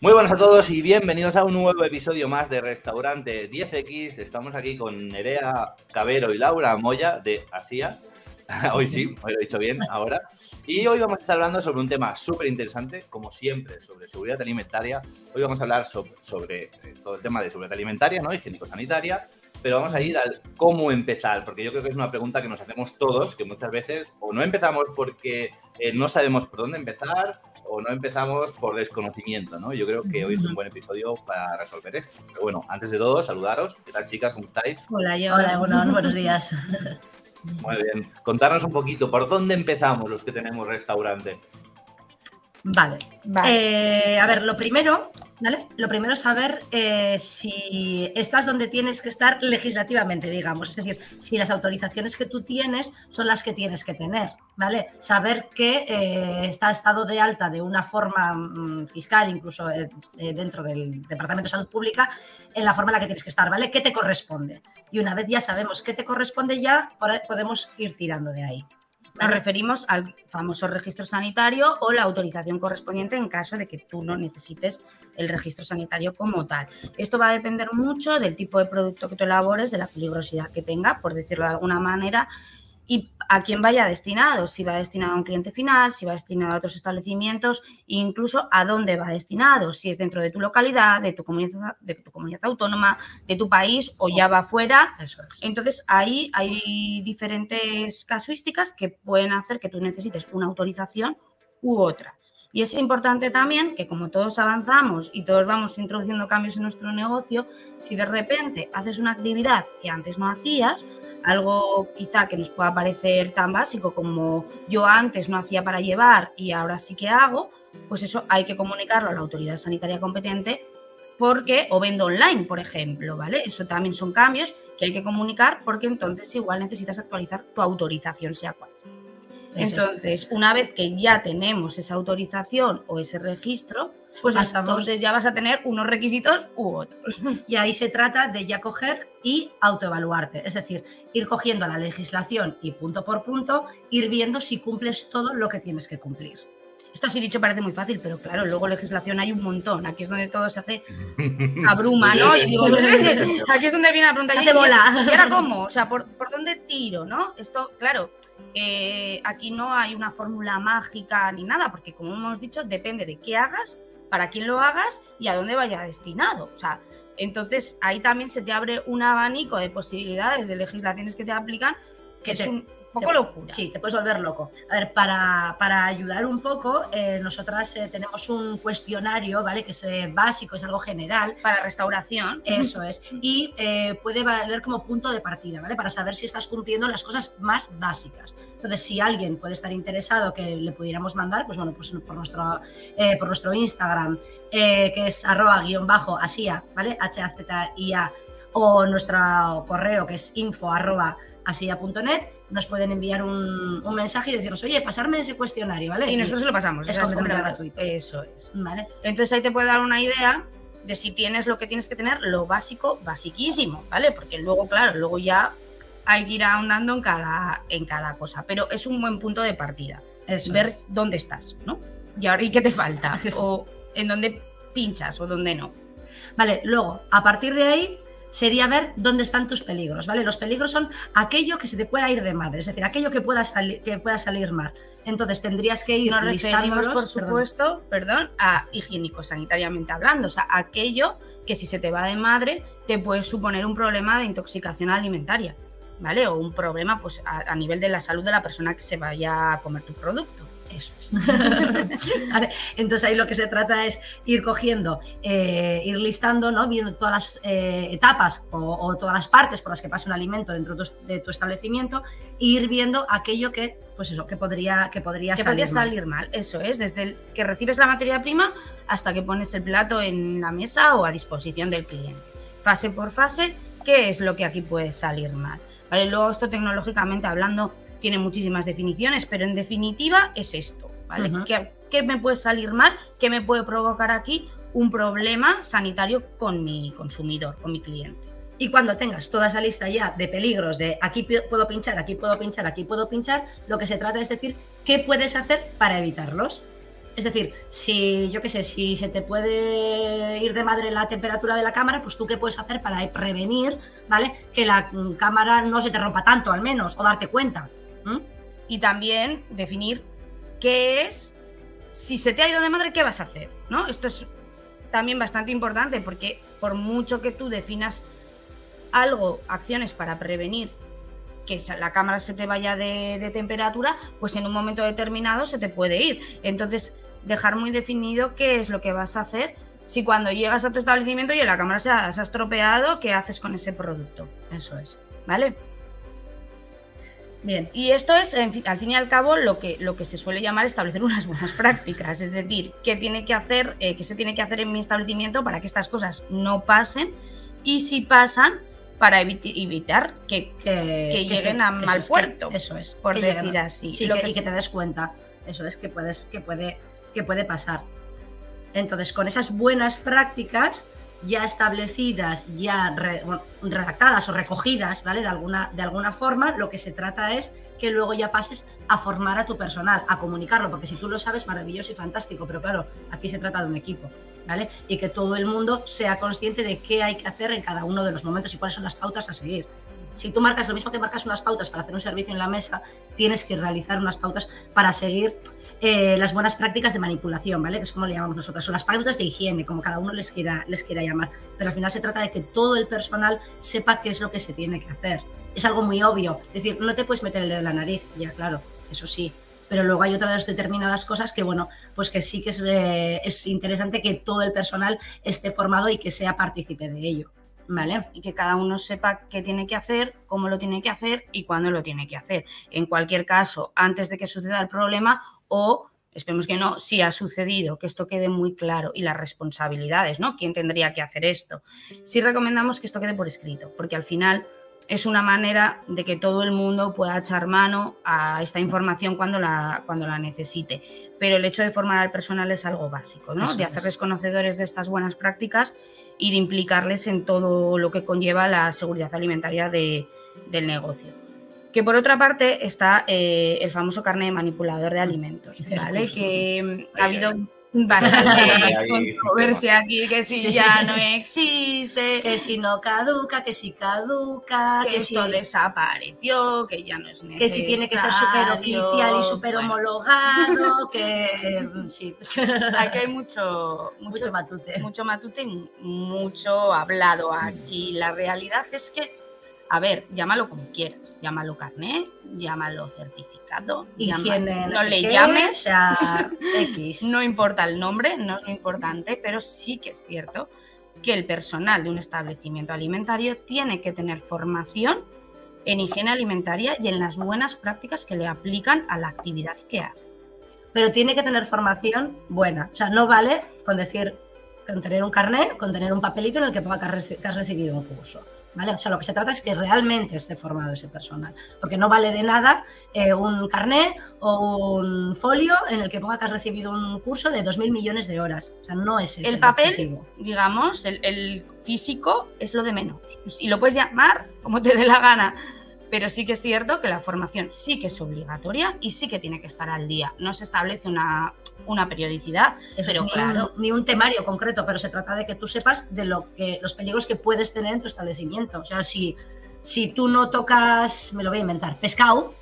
Muy buenas a todos y bienvenidos a un nuevo episodio más de Restaurante 10X. Estamos aquí con Nerea Cabero y Laura Moya de Asia. hoy sí, hoy lo he dicho bien, ahora. Y hoy vamos a estar hablando sobre un tema súper interesante, como siempre, sobre seguridad alimentaria. Hoy vamos a hablar sobre, eh, todo el tema de seguridad alimentaria, ¿no? Higiénico-sanitaria. Pero vamos a ir al cómo empezar, porque yo creo que es una pregunta que nos hacemos todos, que muchas veces o no empezamos porque eh, no sabemos por dónde empezar, o no empezamos por desconocimiento, ¿no? Yo creo que hoy es un buen episodio para resolver esto. Pero bueno, antes de todo, saludaros. ¿Qué tal, chicas? ¿Cómo estáis? Hola, yo. Hola, bueno, buenos días. Muy bien. Contarnos un poquito, ¿por dónde empezamos los que tenemos restaurante? Vale. Eh, a ver, lo primero, ¿vale? Lo primero es saber eh, si estás donde tienes que estar legislativamente, digamos. Es decir, si las autorizaciones que tú tienes son las que tienes que tener, ¿vale? Saber que eh, está estado de alta de una forma mm, fiscal, incluso dentro del Departamento de Salud Pública, en la forma en la que tienes que estar, ¿vale? ¿Qué te corresponde? Y una vez ya sabemos qué te corresponde, ya podemos ir tirando de ahí. Nos referimos al famoso registro sanitario o la autorización correspondiente en caso de que tú no necesites el registro sanitario como tal. Esto va a depender mucho del tipo de producto que tú elabores, de la peligrosidad que tenga, por decirlo de alguna manera, y a quién vaya destinado, si va destinado a un cliente final, si va destinado a otros establecimientos e incluso a dónde va destinado, si es dentro de tu localidad, de tu comunidad, de tu comunidad autónoma, de tu país o ya va fuera. Entonces ahí hay diferentes casuísticas que pueden hacer que tú necesites una autorización u otra. Y es importante también que como todos avanzamos y todos vamos introduciendo cambios en nuestro negocio, si de repente haces una actividad que antes no hacías, algo quizá que nos pueda parecer tan básico como yo antes no hacía para llevar y ahora sí que hago, pues eso hay que comunicarlo a la autoridad sanitaria competente porque, o vendo online, por ejemplo, ¿vale? Eso también son cambios que hay que comunicar porque entonces igual necesitas actualizar tu autorización, sea cual sea. Entonces, una vez que ya tenemos esa autorización o ese registro, pues entonces ya vas a tener unos requisitos u otros. Y ahí se trata de ya coger y autoevaluarte, es decir, ir cogiendo la legislación y punto por punto, ir viendo si cumples todo lo que tienes que cumplir. Esto así dicho parece muy fácil, pero claro, luego legislación hay un montón. Aquí es donde todo se hace abruma, ¿no? Y digo, aquí es donde viene la pregunta. Se hace bola. ¿Y ahora cómo? O sea, ¿por, ¿por dónde tiro, no? Esto, claro, eh, aquí no hay una fórmula mágica ni nada, porque como hemos dicho, depende de qué hagas, para quién lo hagas y a dónde vaya destinado. O sea, entonces ahí también se te abre un abanico de posibilidades de legislaciones que te aplican que es un poco locura. Sí, te puedes volver loco. A ver, para, para ayudar un poco, eh, nosotras eh, tenemos un cuestionario, ¿vale? Que es eh, básico, es algo general. Para restauración. Eso es. Y puede valer como punto de partida, ¿vale? Para saber si estás cumpliendo las cosas más básicas. Entonces, si alguien puede estar interesado que le pudiéramos mandar, pues bueno, pues por nuestro, por nuestro Instagram, que es arroba guion bajo asia, ¿vale? H-A-Z-I-A, o nuestro correo que es info arroba asia.net nos pueden enviar un, mensaje y decirnos, oye, pasarme ese cuestionario, ¿vale? Y nosotros se lo pasamos. Es completamente gratuito. Eso es. ¿Vale? Entonces ahí te puede dar una idea de si tienes lo que tienes que tener, lo básico, basiquísimo, ¿vale? Porque luego, claro, luego ya hay que ir ahondando en cada, en cada cosa. Pero es un buen punto de partida. Es ver dónde estás, ¿no? Y ahora, ¿y qué te falta? o en dónde pinchas o dónde no. Vale, luego, a partir de ahí, sería ver dónde están tus peligros, ¿vale? Los peligros son aquello que se te pueda ir de madre, es decir, aquello que pueda, que pueda salir mal. Entonces tendrías que ir Nos por supuesto, perdón, a higiénico-sanitariamente hablando, o sea, aquello que si se te va de madre te puede suponer un problema de intoxicación alimentaria, ¿vale? O un problema pues, a nivel de la salud de la persona que se vaya a comer tu producto. Eso es. Entonces ahí lo que se trata es ir cogiendo, eh, ir listando, ¿no? viendo todas las eh, etapas o, todas las partes por las que pasa un alimento dentro de tu establecimiento e ir viendo aquello que, pues eso, que podría, que podría, salir, salir mal. Eso es, desde el que recibes la materia prima hasta que pones el plato en la mesa o a disposición del cliente. Fase por fase, ¿qué es lo que aquí puede salir mal? ¿Vale? Luego esto tecnológicamente hablando tiene muchísimas definiciones, pero en definitiva es esto, ¿vale? ¿Qué, me puede salir mal? ¿Qué me puede provocar aquí un problema sanitario con mi consumidor, con mi cliente? Y cuando tengas toda esa lista ya de peligros, de aquí puedo pinchar, aquí puedo pinchar, aquí puedo pinchar, lo que se trata es decir, ¿qué puedes hacer para evitarlos? Es decir, si yo qué sé, si se te puede ir de madre la temperatura de la cámara, pues tú qué puedes hacer para prevenir, ¿vale? Que la cámara no se te rompa tanto, al menos, o darte cuenta. Y también definir qué es, si se te ha ido de madre, ¿qué vas a hacer? ¿No? Esto es también bastante importante porque por mucho que tú definas algo, acciones para prevenir que la cámara se te vaya de, temperatura, pues en un momento determinado se te puede ir. Entonces, dejar muy definido qué es lo que vas a hacer si cuando llegas a tu establecimiento y la cámara se ha, estropeado, ¿qué haces con ese producto? Eso es, ¿vale? Bien, y esto es, al fin y al cabo, lo que, lo que se suele llamar establecer unas buenas prácticas, es decir, qué tiene que hacer, eh, qué se tiene que hacer en mi establecimiento para que estas cosas no pasen y si pasan, para evitar que, lleguen a mal puerto. eso es. Por decir así. Sí, y que te des cuenta. Eso es que puedes, que puede, que puede pasar. Entonces, con esas buenas prácticas ya establecidas, ya redactadas o recogidas, ¿vale? De alguna, de alguna forma, lo que se trata es que luego ya pases a formar a tu personal, a comunicarlo, porque si tú lo sabes, maravilloso y fantástico, pero claro, aquí se trata de un equipo. Y que todo el mundo sea consciente de qué hay que hacer en cada uno de los momentos y cuáles son las pautas a seguir. Si tú marcas lo mismo que marcas unas pautas para hacer un servicio en la mesa, tienes que realizar unas pautas para seguir eh, las buenas prácticas de manipulación, ¿vale? Que es como le llamamos nosotros, o las pautas de higiene, como cada uno les quiera, les quiera llamar. Pero al final se trata de que todo el personal sepa qué es lo que se tiene que hacer. Es algo muy obvio. Es decir, no te puedes meter el dedo en la nariz, ya claro, eso sí, pero luego hay otras determinadas cosas que, bueno, pues que sí que eh, es, interesante que todo el personal esté formado y que sea partícipe de ello. ¿Vale? Y que cada uno sepa qué tiene que hacer, cómo lo tiene que hacer y cuándo lo tiene que hacer. En cualquier caso, antes de que suceda el problema o esperemos que no, si ha sucedido, que esto quede muy claro y las responsabilidades, ¿no? ¿Quién tendría que hacer esto? Sí recomendamos que esto quede por escrito, porque al final es una manera de que todo el mundo pueda echar mano a esta información cuando la, cuando la necesite. Pero el hecho de formar al personal es algo básico, ¿no? de hacerles conocedores de estas buenas prácticas y de implicarles en todo lo que conlleva la seguridad alimentaria del negocio. Que por otra parte está eh, el famoso carne de manipulador de alimentos, ¿vale? que ha habido bastante controversia aquí, que si ya no existe, que si no caduca, que si caduca, que, esto si... desapareció, que ya no es necesario. Que si tiene que ser súper oficial y súper homologado, que sí. Aquí hay mucho, mucho, matute. Mucho matute y mucho hablado aquí. La realidad es que, a ver, llámalo como quieras, llámalo carnet, llámalo certificado no, le llames, X. no importa el nombre, no es lo importante, pero sí que es cierto que el personal de un establecimiento alimentario tiene que tener formación en higiene alimentaria y en las buenas prácticas que le aplican a la actividad que hace. Pero tiene que tener formación buena. O sea, no vale con decir, con tener un carnet, con tener un papelito en el que ponga que has recibido un curso. O sea, lo que se trata es que realmente esté formado ese personal, porque no vale de nada eh, un carnet o un folio en el que ponga que has recibido un curso de 2.000 millones de horas. O sea, no es ese el papel, digamos, el, físico es lo de menos. Y lo puedes llamar como te dé la gana, pero sí que es cierto que la formación sí que es obligatoria y sí que tiene que estar al día. No se establece una, una periodicidad, pero ni, claro. Un, ni un temario concreto, pero se trata de que tú sepas de lo que los peligros que puedes tener en tu establecimiento. O sea, si, si tú no tocas, me lo voy a inventar, pescado,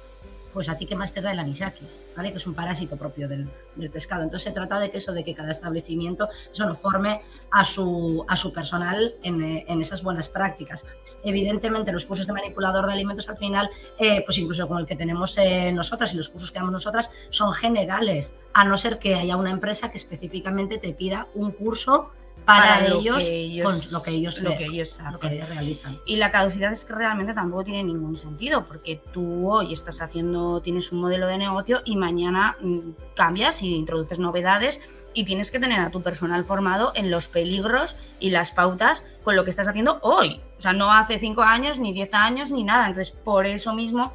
pues a ti qué más te da el anisakis, ¿vale? Que es un parásito propio del, pescado. Entonces se trata de que eso, de que cada establecimiento eso lo forme a su, a su personal en, esas buenas prácticas. Evidentemente los cursos de manipulador de alimentos al final, eh, pues incluso con el que tenemos eh, nosotras y los cursos que damos nosotras, son generales, a no ser que haya una empresa que específicamente te pida un curso para, ellos, con lo que ellos, lo que ellos realizan. Y la caducidad es que realmente tampoco tiene ningún sentido, porque tú hoy estás haciendo, tienes un modelo de negocio y mañana mm, cambias y introduces novedades y tienes que tener a tu personal formado en los peligros y las pautas con lo que estás haciendo hoy. O sea, no hace cinco años, ni diez años, ni nada. Entonces, por eso mismo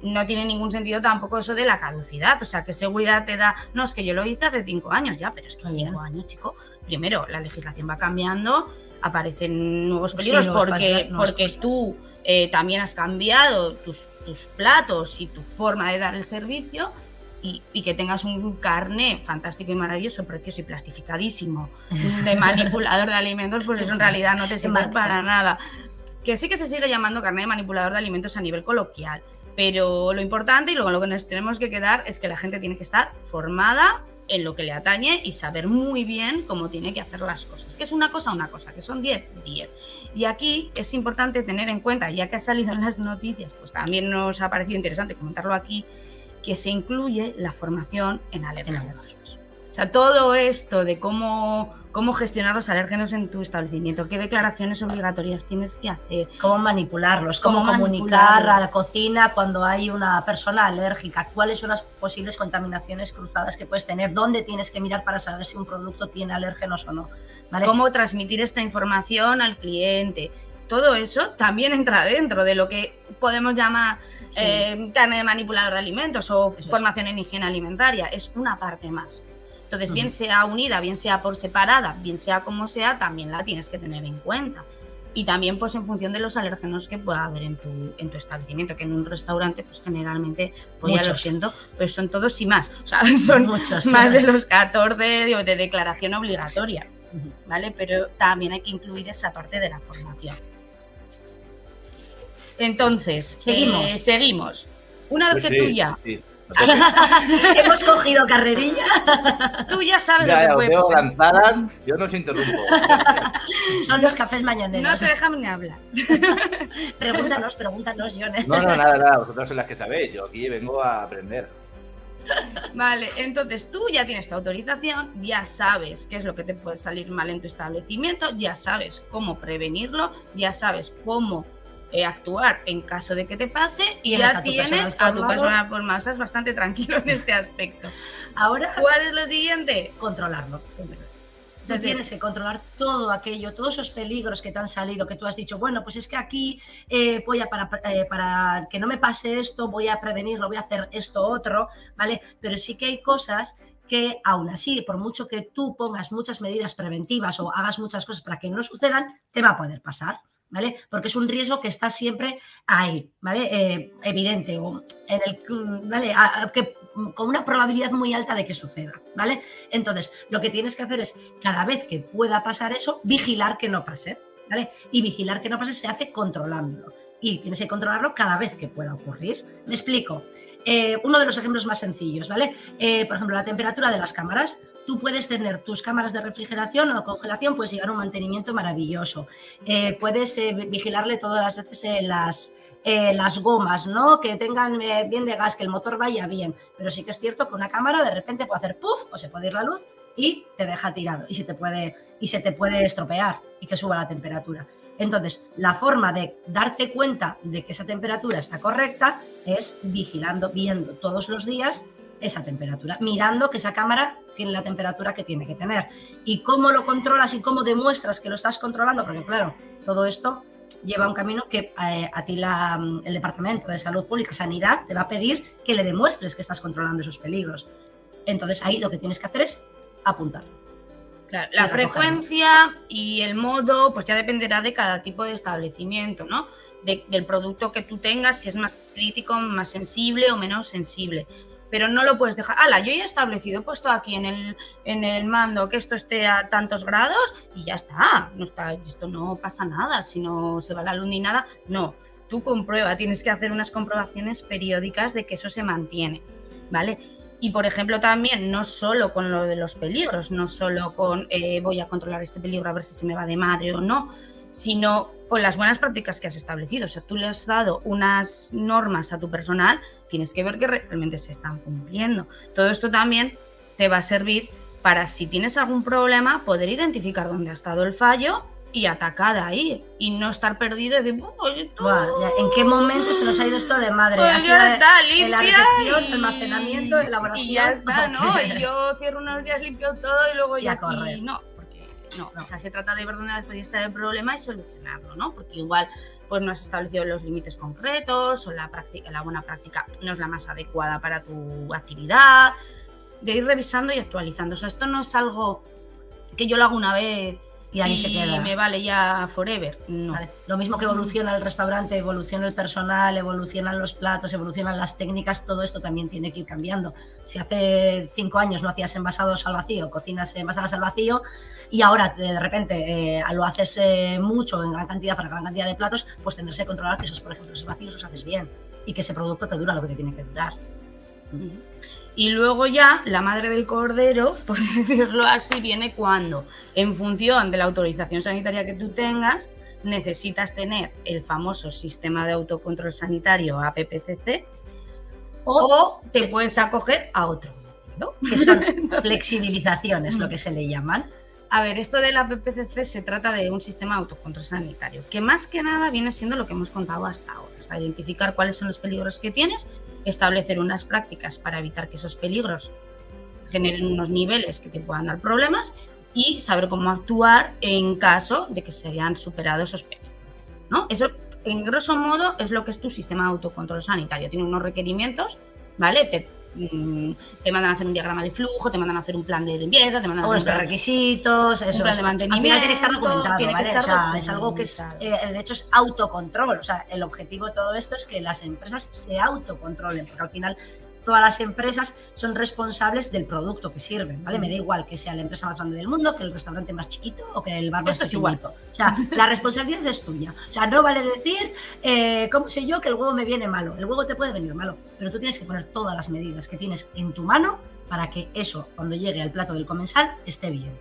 no tiene ningún sentido tampoco eso de la caducidad. O sea, ¿qué seguridad te da? No, es que yo lo hice hace cinco años ya, pero es que cinco años, chico primero, la legislación va cambiando, aparecen nuevos peligros porque, porque tú eh, también has cambiado tus, platos y tu forma de dar el servicio y, que tengas un carne fantástico y maravilloso, precioso y plastificadísimo. De manipulador de alimentos, pues eso en realidad no te sirve para nada. Que sí que se sigue llamando carne de manipulador de alimentos a nivel coloquial, pero lo importante y luego lo que nos tenemos que quedar es que la gente tiene que estar formada en lo que le atañe y saber muy bien cómo tiene que hacer las cosas. Que es una cosa, una cosa, que son 10, 10. Y aquí es importante tener en cuenta, ya que ha salido en las noticias, pues también nos ha parecido interesante comentarlo aquí, que se incluye la formación en alérgenos. O sea, todo esto de cómo, cómo gestionar los alérgenos en tu establecimiento, qué declaraciones obligatorias tienes que hacer. Cómo manipularlos, cómo, comunicar a la cocina cuando hay una persona alérgica, cuáles son las posibles contaminaciones cruzadas que puedes tener, dónde tienes que mirar para saber si un producto tiene alérgenos o no. Cómo transmitir esta información al cliente. Todo eso también entra dentro de lo que podemos llamar eh, carne de manipulador de alimentos o formación en higiene alimentaria, es una parte más. Entonces, bien sea unida, bien sea por separada, bien sea como sea, también la tienes que tener en cuenta. Y también, pues, en función de los alérgenos que pueda haber en tu, en tu establecimiento, que en un restaurante, pues, generalmente, pues ya lo siento, pues son todos y más. O sea, son Muchos, más de los 14 de, de declaración obligatoria, ¿vale? Pero también hay que incluir esa parte de la formación. Entonces, seguimos. Eh, seguimos. Una vez que tú ya. Hemos cogido carrerilla. Tú ya sabes ya, lo que veo lanzadas, yo no os interrumpo. Son los cafés mañaneros. No se dejan ni hablar. pregúntanos, pregúntanos, Jones. No, no, nada, nada. Vosotros son las que sabéis. Yo aquí vengo a aprender. Vale, entonces tú ya tienes tu autorización, ya sabes qué es lo que te puede salir mal en tu establecimiento, ya sabes cómo prevenirlo, ya sabes cómo eh, actuar en caso de que te pase y ya tienes a tu persona por masas bastante tranquilo en este aspecto. Ahora, ¿cuál es lo siguiente? Controlarlo. Entonces tienes que controlar todo aquello, todos esos peligros que te han salido, que tú has dicho, bueno, pues es que aquí eh, voy a, para, eh, para que no me pase esto, voy a prevenirlo, voy a hacer esto otro, ¿vale? Pero sí que hay cosas que aún así, por mucho que tú pongas muchas medidas preventivas o hagas muchas cosas para que no sucedan, te va a poder pasar. ¿Vale? Porque es un riesgo que está siempre ahí, ¿vale? Eh, evidente, o en el, que, con una probabilidad muy alta de que suceda, ¿vale? Entonces, lo que tienes que hacer es, cada vez que pueda pasar eso, vigilar que no pase, ¿vale? Y vigilar que no pase se hace controlándolo. Y tienes que controlarlo cada vez que pueda ocurrir. Me explico. Eh, uno de los ejemplos más sencillos, ¿vale? Eh, por ejemplo, la temperatura de las cámaras tú puedes tener tus cámaras de refrigeración o congelación, puedes llevar un mantenimiento maravilloso. Eh, puedes eh, vigilarle todas las veces eh, las, las gomas, ¿no? Que tengan bien de gas, que el motor vaya bien. Pero sí que es cierto que una cámara de repente puede hacer puff o se puede ir la luz y te deja tirado y se te puede, y se te puede estropear y que suba la temperatura. Entonces, la forma de darte cuenta de que esa temperatura está correcta es vigilando, viendo todos los días esa temperatura, mirando que esa cámara tiene la temperatura que tiene que tener. Y cómo lo controlas y cómo demuestras que lo estás controlando, porque claro, todo esto lleva un camino que eh, a ti la, el Departamento de Salud Pública, Sanidad, te va a pedir que le demuestres que estás controlando esos peligros. Entonces ahí lo que tienes que hacer es apuntar. la frecuencia y el modo, pues ya dependerá de cada tipo de establecimiento, ¿no? del producto que tú tengas, si es más crítico, más sensible o menos sensible pero no lo puedes dejar. Ala, yo ya he establecido, he puesto aquí en el, en el mando que esto esté a tantos grados y ya está. No está, esto no pasa nada, si no se va la luz ni nada. No, tú comprueba, tienes que hacer unas comprobaciones periódicas de que eso se mantiene, ¿vale? Y por ejemplo también, no solo con lo de los peligros, no solo con eh, voy a controlar este peligro a ver si se me va de madre o no, sino con las buenas prácticas que has establecido. O sea, tú le has dado unas normas a tu personal, tienes que ver que realmente se están cumpliendo. Todo esto también te va a servir para si tienes algún problema, poder identificar dónde ha estado el fallo y atacar ahí y no estar perdido y decir, ¿en qué momento se nos ha ido esto de madre? Pues ya está, limpia la recepción, almacenamiento, elaboración. Y ya está, ¿no? Y yo cierro unos días, limpio todo y luego ya aquí, no no, o sea, se trata de ver dónde podía estar el problema y solucionarlo, ¿no? Porque igual pues no has establecido los límites concretos o la, práctica, la buena práctica no es la más adecuada para tu actividad, de ir revisando y actualizando. O sea, esto no es algo que yo lo hago una vez y ahí se queda. me vale ya forever. No. Lo mismo que evoluciona el restaurante, evoluciona el personal, evolucionan los platos, evolucionan las técnicas, todo esto también tiene que ir cambiando. Si hace cinco años no hacías envasados al vacío, cocinas envasadas al vacío, y ahora de repente eh, lo haces eh, mucho en gran cantidad para gran cantidad de platos, pues tendrás que controlar que esos, por ejemplo, esos vacíos los haces bien y que ese producto te dura lo que te tiene que durar. Y luego ya la madre del cordero, por decirlo así, viene cuando, en función de la autorización sanitaria que tú tengas, necesitas tener el famoso sistema de autocontrol sanitario APPCC o, te puedes acoger a otro. ¿no? Que son flexibilizaciones, lo que se le llaman. A ver, esto de la PPCC se trata de un sistema de autocontrol sanitario, que más que nada viene siendo lo que hemos contado hasta ahora, o identificar cuáles son los peligros que tienes establecer unas prácticas para evitar que esos peligros generen unos niveles que te puedan dar problemas y saber cómo actuar en caso de que se hayan superado esos peligros. ¿no? Eso, en grosso modo, es lo que es tu sistema de autocontrol sanitario. Tiene unos requerimientos, ¿vale? Te, mm, mandan a hacer un diagrama de flujo, te mandan a hacer un plan de limpieza, te mandan a hacer requisitos, eso, un plan de mantenimiento. Al final tiene que estar documentado, ¿vale? o sea, es algo que es, eh, de hecho es autocontrol. O sea, el objetivo de todo esto es que las empresas se autocontrolen, porque al final todas las empresas son responsables del producto que sirven, ¿vale? Me da igual que sea la empresa más grande del mundo, que el restaurante más chiquito o que el bar más Esto es igual. O sea, la responsabilidad es tuya. O sea, no vale decir, eh, ¿cómo sé yo que el huevo me viene malo? El huevo te puede venir malo, pero tú tienes que poner todas las medidas que tienes en tu mano para que eso, cuando llegue al plato del comensal, esté bien.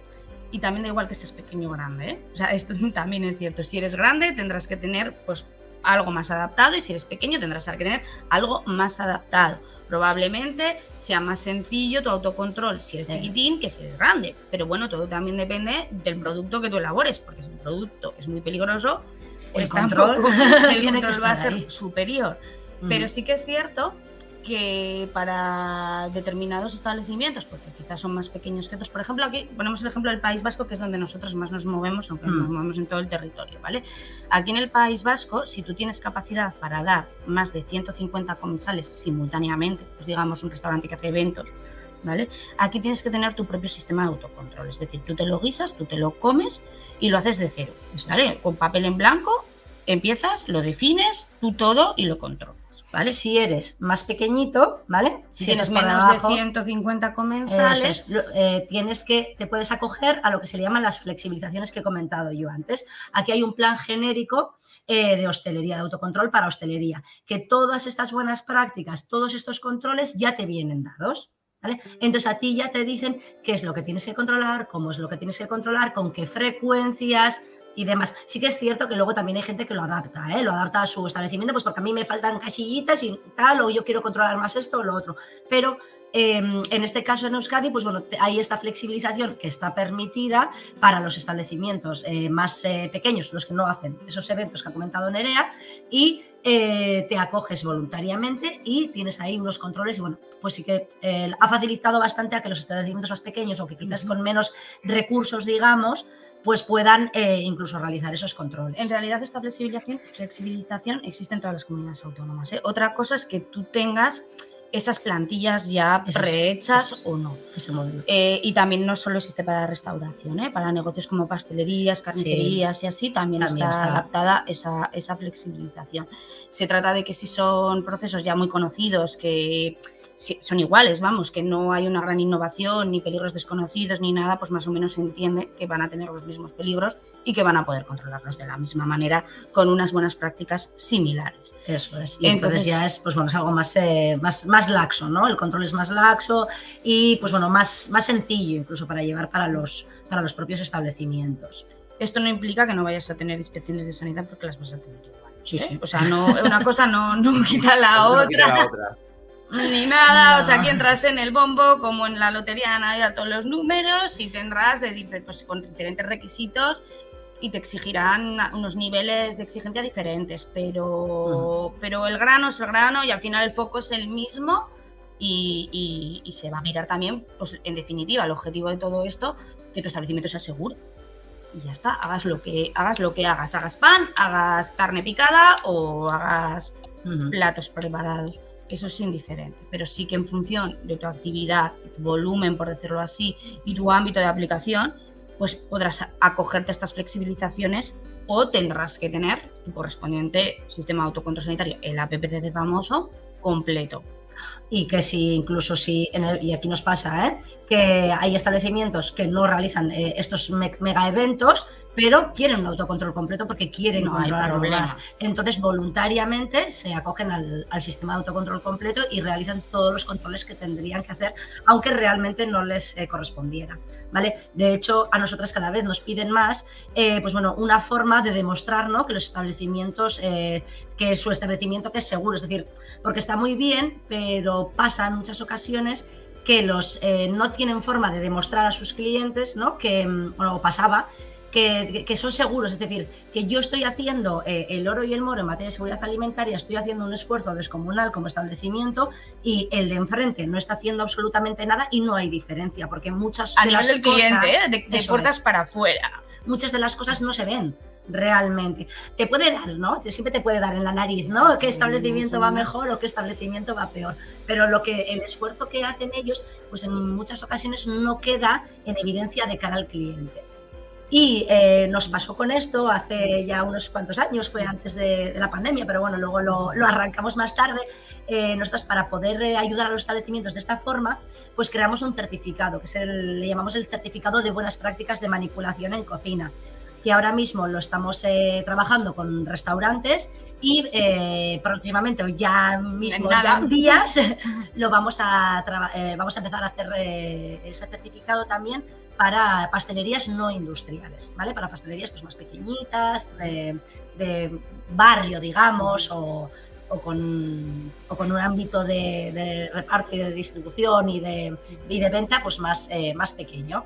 Y también da igual que seas pequeño o grande, ¿eh? O sea, esto también es cierto. Si eres grande, tendrás que tener, pues, algo más adaptado y si eres pequeño tendrás que tener algo más adaptado. Probablemente sea más sencillo tu autocontrol si eres chiquitín que si eres grande. Pero bueno, todo también depende del producto que tú elabores, porque si un producto es muy peligroso, el pues control, el control va a ser superior. Pero sí que es cierto que para determinados establecimientos, porque quizás son más pequeños que otros, por ejemplo, aquí ponemos el ejemplo del País Vasco, que es donde nosotros más nos movemos, aunque nos hmm. movemos en todo el territorio, ¿vale? Aquí en el País Vasco, si tú tienes capacidad para dar más de 150 comensales simultáneamente, pues digamos un restaurante que hace eventos, ¿vale? Aquí tienes que tener tu propio sistema de autocontrol, es decir, tú te lo guisas, tú te lo comes y lo haces de cero, ¿vale? Con papel en blanco empiezas, lo defines, tú todo y lo controlas. Si eres más pequeñito, ¿vale? Si, tienes menos de 150 comensales, eh, tienes que, te puedes acoger a lo que se le llaman las flexibilizaciones que he comentado yo antes. Aquí hay un plan genérico eh, de hostelería, de autocontrol para hostelería, que todas estas buenas prácticas, todos estos controles ya te vienen dados. ¿Vale? Entonces a ti ya te dicen qué es lo que tienes que controlar, cómo es lo que tienes que controlar, con qué frecuencias, y demás. Sí que es cierto que luego también hay gente que lo adapta, ¿eh? lo adapta a su establecimiento, pues porque a mí me faltan casillitas y tal, o yo quiero controlar más esto o lo otro. Pero em, en este caso en Euskadi, pues bueno, hay esta flexibilización que está permitida para los establecimientos eh, más eh, pequeños, los que no hacen esos eventos que ha comentado Nerea, y eh, te acoges voluntariamente y tienes ahí unos controles y bueno, pues sí que ha facilitado bastante a que los establecimientos más pequeños o que quizás con menos recursos, digamos, pues puedan incluso realizar esos controles. En realidad esta flexibilización, flexibilización existe en todas las comunidades autónomas. Otra cosa es que tú tengas esas plantillas ya prehechas o no. Eh, y también no solo existe para restauración, para negocios como pastelerías, carnicerías y así, también, está, adaptada esa, esa flexibilización. Se trata de que si son procesos ya muy conocidos, que son iguales, vamos, que no hay una gran innovación, ni peligros desconocidos, ni nada, pues más o menos se entiende que van a tener los mismos peligros y que van a poder controlarlos de la misma manera con unas buenas prácticas similares. Eso es. Y entonces, ya es, pues bueno, es algo más, eh, más, más laxo, ¿no? El control es más laxo y, pues bueno, más, más sencillo incluso para llevar para los, para los propios establecimientos. Esto no implica que no vayas a tener inspecciones de sanidad porque las vas a tener igual. Sí, ¿eh? sí. O sea, no, una cosa no, no quita la otra. Quita la otra. Ni nada, o sea, aquí entras en el bombo, como en la lotería de Navidad, todos los números y tendrás de, pues, con diferentes requisitos y te exigirán unos niveles de exigencia diferentes, pero, pero el grano es el grano y al final el foco es el mismo y, se va a mirar también, pues en definitiva, el objetivo de todo esto, que tu establecimiento sea seguro. Y ya está, hagas lo que hagas, lo que hagas, hagas pan, hagas carne picada o hagas platos preparados eso es indiferente, pero sí que en función de tu actividad, tu volumen, por decirlo así, y tu ámbito de aplicación, pues podrás acogerte a estas flexibilizaciones o tendrás que tener tu correspondiente sistema de autocontrol sanitario, el APPCC famoso, completo. Y que si incluso si, y aquí nos pasa, ¿eh? que hay establecimientos que no realizan eh, estos mega eventos, pero quieren un autocontrol completo porque quieren no controlar más. Entonces, voluntariamente se acogen al, sistema de autocontrol completo y realizan todos los controles que tendrían que hacer, aunque realmente no les eh, correspondiera. ¿Vale? De hecho, a nosotras cada vez nos piden más, eh, pues bueno, una forma de demostrar ¿no? que los establecimientos, eh, que su establecimiento que es seguro, es decir, porque está muy bien, pero pasa en muchas ocasiones que los no tienen forma de demostrar a sus clientes, ¿no? Que, mm, bueno, pasaba, que, son seguros, es decir, que yo estoy haciendo eh, el oro y el moro en materia de seguridad alimentaria, estoy haciendo un esfuerzo descomunal como establecimiento y el de enfrente no está haciendo absolutamente nada y no hay diferencia, porque muchas a de las del cliente, ¿eh? de, puertas para afuera. Muchas de las cosas no se ven realmente. Te puede dar, ¿no? Siempre te puede dar en la nariz, ¿no? ¿Qué establecimiento va mejor o qué establecimiento va peor? Pero lo que el esfuerzo que hacen ellos, pues en muchas ocasiones no queda en evidencia de cara al cliente. Y eh, nos pasó con esto hace ya unos cuantos años, fue antes de, la pandemia, pero bueno, luego lo, arrancamos más tarde. Eh, nosotros, para poder eh, ayudar a los establecimientos de esta forma, pues creamos un certificado, que es el, le llamamos el certificado de buenas prácticas de manipulación en cocina, que ahora mismo lo estamos trabajando con restaurantes y próximamente, ya mismo, ya días, lo vamos a, vamos a empezar a hacer ese certificado también para pastelerías no industriales, ¿vale? Para pastelerías pues, más pequeñitas, de, barrio, digamos, o, con, un ámbito de, reparto y de distribución y de, de venta pues más, eh, más pequeño.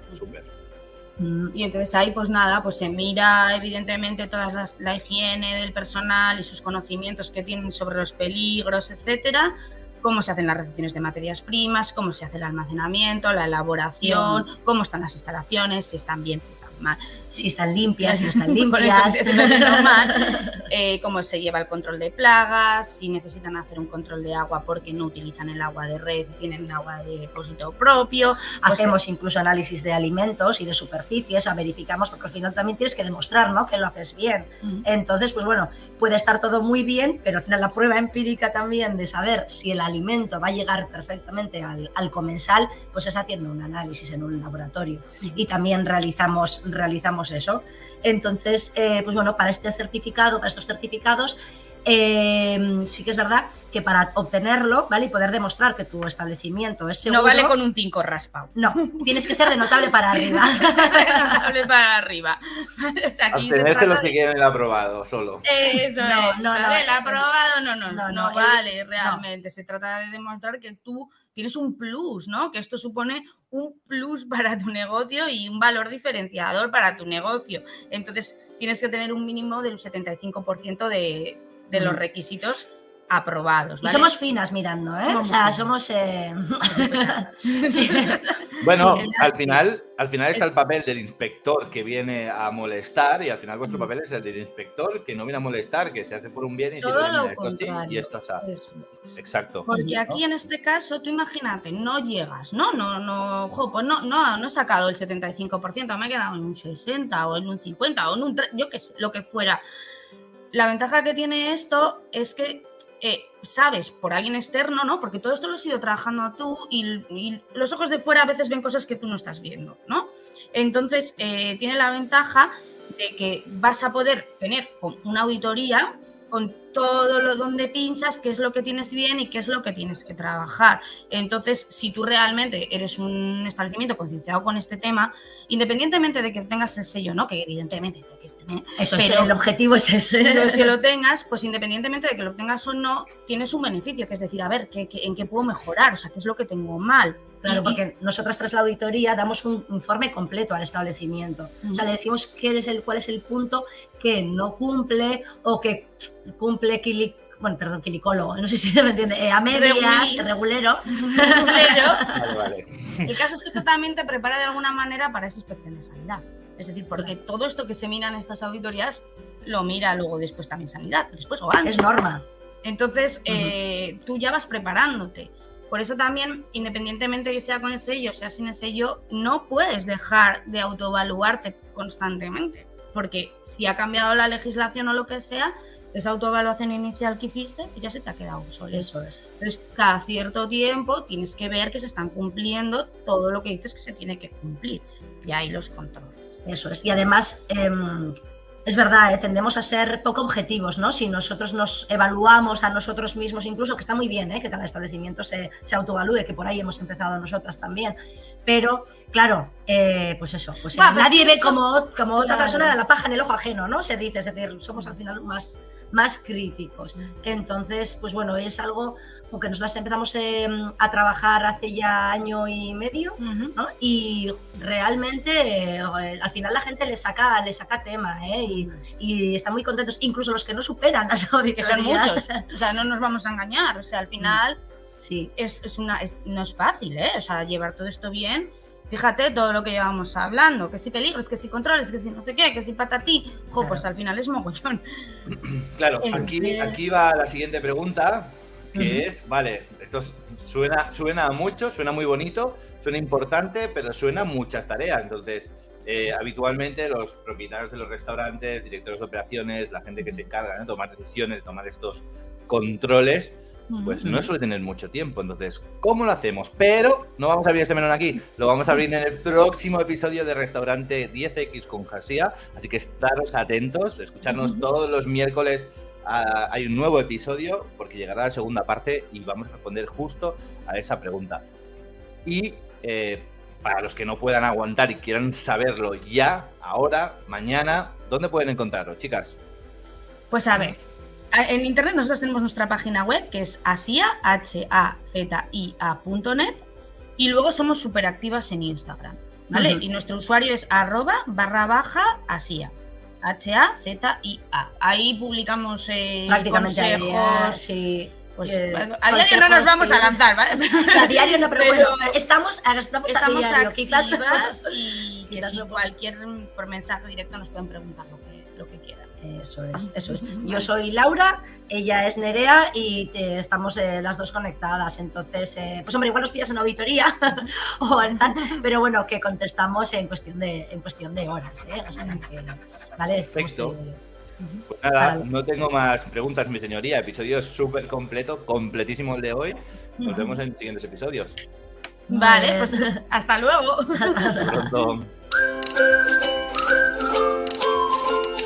Mm, y entonces ahí pues nada, pues se mira evidentemente toda la higiene del personal y sus conocimientos que tienen sobre los peligros, etcétera, cómo se hacen las recepciones de materias primas, cómo se hace el almacenamiento, la elaboración, cómo están las instalaciones, si están bien, si están mal si están limpias, si no están limpias. eh, cómo se lleva el control de plagas, si necesitan hacer un control de agua porque no utilizan el agua de red, tienen agua de depósito propio. Pues Hacemos incluso análisis de alimentos y de superficies, a verificamos, porque al final también tienes que demostrar ¿no? que lo haces bien. Entonces, pues bueno, puede estar todo muy bien, pero al final la prueba empírica también de saber si el alimento va a llegar perfectamente al, al comensal, pues es haciendo un análisis en un laboratorio. Y también realizamos, realizamos eso. Entonces, eh, pues bueno, para este certificado, para estos certificados, eh, sí que es verdad que para obtenerlo, ¿vale? Y poder demostrar que tu establecimiento es seguro... No vale con un 5 raspado. No, tienes que ser de notable para arriba. de notable para arriba. O sea, Obtenerse los que quieren el aprobado, solo. Eso no, no, no, el aprobado no, no, no, no, vale realmente. Se trata de demostrar que tú tienes un plus, ¿no? Que esto supone un plus para tu negocio y un valor diferenciador para tu negocio. Entonces, tienes que tener un mínimo del 75% de, de los requisitos aprobados. Y somos finas mirando, ¿eh? o sea, somos... Eh, bueno, al final, al final está el papel del inspector que viene a molestar y al final vuestro papel es el del inspector que no viene a molestar, que se hace por un bien y Todo lo esto sí y esto Exacto. Porque aquí en este caso, tú imagínate, no llegas, ¿no? No, no, ojo, pues no, no, no he sacado el 75%, me he quedado en un 60 o en un 50 o en un 3, yo qué sé, lo que fuera. La ventaja que tiene esto es que eh, sabes por alguien externo, ¿no? Porque todo esto lo has ido trabajando tú y, los ojos de fuera a veces ven cosas que tú no estás viendo, ¿no? Entonces, eh, tiene la ventaja de que vas a poder tener una auditoría con todo lo donde pinchas, qué es lo que tienes bien y qué es lo que tienes que trabajar. Entonces, si tú realmente eres un establecimiento concienciado con este tema, independientemente de que tengas el sello, ¿no? Que evidentemente eso pero, el objetivo es ese. Pero si lo tengas, pues independientemente de que lo tengas o no, tienes un beneficio, que es decir, a ver, ¿qué, en qué puedo mejorar? O sea, ¿qué es lo que tengo mal? Claro, porque nosotras tras la auditoría damos un informe completo al establecimiento. O sea, le decimos qué es el, cuál es el punto que no cumple o que cumple bueno, perdón, quilicolo, no sé si se me entiende, eh, a medias, regulero. Vale, El caso es que esto también te prepara de alguna manera para esa inspección de sanidad. Es decir, porque todo esto que se mira en estas auditorías lo mira luego después también sanidad, después o antes. Es norma. Entonces, eh, tú ya vas preparándote. Por eso también, independientemente que sea con el sello o sea sin el sello, no puedes dejar de autoevaluarte constantemente. Porque si ha cambiado la legislación o lo que sea, esa autoevaluación inicial que hiciste ya se te ha quedado solo. Eso es. Entonces, cada cierto tiempo tienes que ver que se están cumpliendo todo lo que dices que se tiene que cumplir. Y ahí los controles. Eso es. Y además, em, es verdad, ¿eh? tendemos a ser poco objetivos, ¿no? Si nosotros nos evaluamos a nosotros mismos, incluso, que está muy bien, ¿eh? que cada establecimiento se, se autoevalúe, que por ahí hemos empezado nosotras también. Pero, claro, eh, pues eso, pues, pues nadie sí, ve como, como otra persona la paja en el ojo ajeno, ¿no? Se dice, es decir, somos al final más, más críticos. Entonces, pues bueno, es algo con que nosotras empezamos eh, a trabajar hace ya año y medio. ¿no? Y realmente eh, al final la gente le saca, le saca tema ¿eh? y, y están muy contentos, incluso los que no superan las Que son auditorías. muchos. O sea, no nos vamos a engañar. O sea, al final Sí, es, es una, es- no es fácil, ¿eh? O sea, llevar todo esto bien. Fíjate todo lo que llevamos hablando, que si peligros, que si controles, que si no sé qué, que si patatí. Jo, Claro. pues al final es mogollón. Claro, aquí, aquí va la siguiente pregunta, que es, vale, esto es- suena, suena mucho, suena muy bonito, suena importante, pero suena a muchas tareas. Entonces, eh, habitualmente los propietarios de los restaurantes, directores de operaciones, la gente que se encarga ¿no? de tomar decisiones, de tomar estos controles, pues no suele tener mucho tiempo. Entonces, ¿cómo lo hacemos? Pero no vamos a abrir este menú aquí, lo vamos a abrir en el próximo episodio de Restaurante 10X con Jasia. Así que estaros atentos, escucharnos todos los miércoles. Hay un nuevo episodio porque llegará la segunda parte y vamos a responder justo a esa pregunta. Y eh, para los que no puedan aguantar y quieran saberlo ya, ahora, mañana, ¿dónde pueden encontrarlo, chicas? Pues a ver, a- en internet nosotros tenemos nuestra página web que es asia, h a z i a.net y luego somos súper activas en Instagram, ¿vale? Y nuestro usuario es arroba barra baja asia, h a z i a. Ahí publicamos eh, prácticamente consejos. sí. Pues, eh, a diario no nos vamos a lanzar, ¿vale? A diario no, pero, Pero bueno, estamos, estamos, Estamos a diario. Quizás- y que quizás si cualquier por mensaje directo nos pueden preguntar lo que, lo que quieran. Eso es, eso es. Yo soy Laura, ella es Nerea y eh, estamos eh, las dos conectadas. Entonces, eh, pues hombre, igual nos pillas una auditoría, o en tal, pero bueno, que contestamos en cuestión de, en cuestión de horas. ¿eh? O sea que, vale, Perfecto. Pues nada, Vale. no tengo más preguntas, mi señoría. Episodio súper completo, completísimo el de hoy. Nos vemos en siguientes episodios. Vale, pues hasta luego. Hasta pronto.